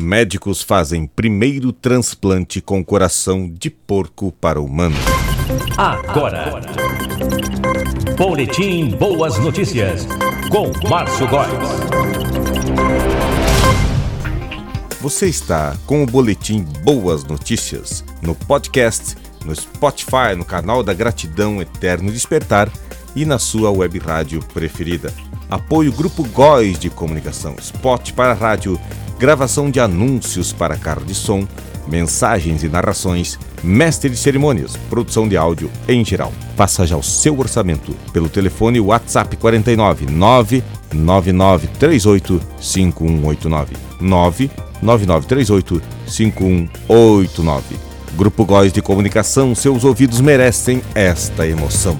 Médicos fazem primeiro transplante com coração de porco para humano. Agora. Boletim Boas Notícias. Com Márcio Góes. Você está com o Boletim Boas Notícias no podcast, no Spotify, no canal da Gratidão Eterno Despertar e na sua web rádio preferida. Apoio Grupo Góis de Comunicação, spot para rádio, gravação de anúncios para carro de som, mensagens e narrações, mestre de cerimônias, produção de áudio em geral. Faça já o seu orçamento pelo telefone WhatsApp 49 99938 5189 99938 5189. Grupo Góis de Comunicação, seus ouvidos merecem esta emoção.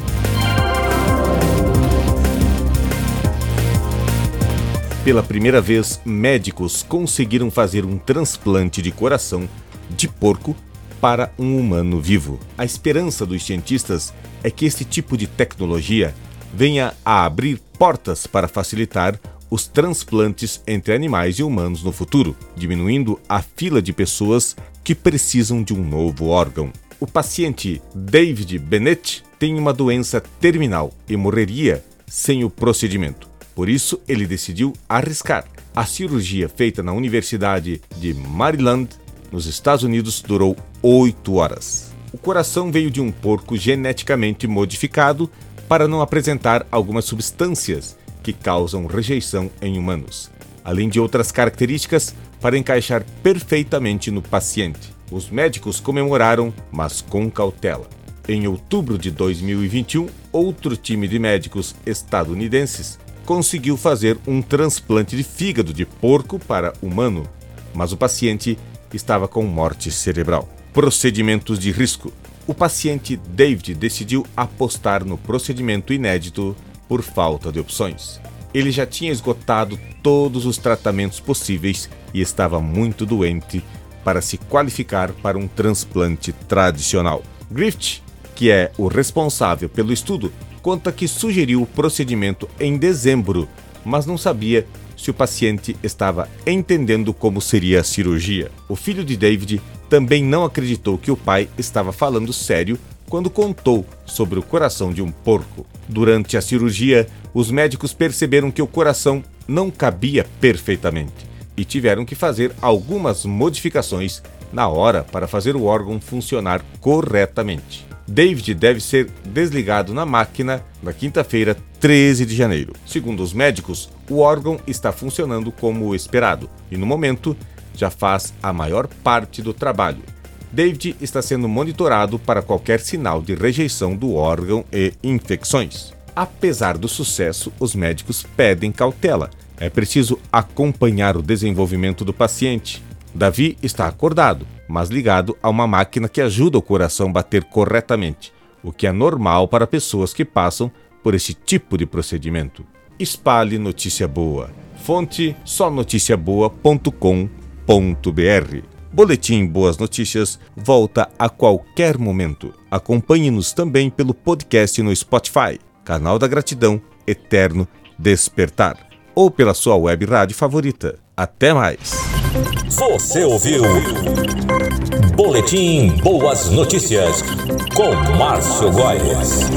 Pela primeira vez, médicos conseguiram fazer um transplante de coração de porco para um humano vivo. A esperança dos cientistas é que este tipo de tecnologia venha a abrir portas para facilitar os transplantes entre animais e humanos no futuro, diminuindo a fila de pessoas que precisam de um novo órgão. O paciente David Bennett tem uma doença terminal e morreria sem o procedimento. Por isso, ele decidiu arriscar. A cirurgia feita na Universidade de Maryland, nos Estados Unidos, durou oito horas. O coração veio de um porco geneticamente modificado para não apresentar algumas substâncias que causam rejeição em humanos, além de outras características para encaixar perfeitamente no paciente. Os médicos comemoraram, mas com cautela. Em outubro de 2021, outro time de médicos estadunidenses conseguiu fazer um transplante de fígado de porco para humano, mas o paciente estava com morte cerebral. Procedimentos de risco. O paciente David decidiu apostar no procedimento inédito por falta de opções. Ele já tinha esgotado todos os tratamentos possíveis e estava muito doente para se qualificar para um transplante tradicional. Griffith, que é o responsável pelo estudo, conta que sugeriu o procedimento em dezembro, mas não sabia se o paciente estava entendendo como seria a cirurgia. O filho de David também não acreditou que o pai estava falando sério quando contou sobre o coração de um porco. Durante a cirurgia, os médicos perceberam que o coração não cabia perfeitamente e tiveram que fazer algumas modificações na hora para fazer o órgão funcionar corretamente. David deve ser desligado na máquina na quinta-feira, 13 de janeiro. Segundo os médicos, o órgão está funcionando como esperado e, no momento, já faz a maior parte do trabalho. David está sendo monitorado para qualquer sinal de rejeição do órgão e infecções. Apesar do sucesso, os médicos pedem cautela. É preciso acompanhar o desenvolvimento do paciente. Davi está acordado, mas ligado a uma máquina que ajuda o coração a bater corretamente, o que é normal para pessoas que passam por esse tipo de procedimento. Espalhe notícia boa. Fonte sonoticiaboa.com.br. Boletim Boas Notícias volta a qualquer momento. Acompanhe-nos também pelo podcast no Spotify, canal da Gratidão Eterno Despertar, ou pela sua web rádio favorita. Até mais! Você ouviu? Boletim Boas Notícias com Márcio Góes.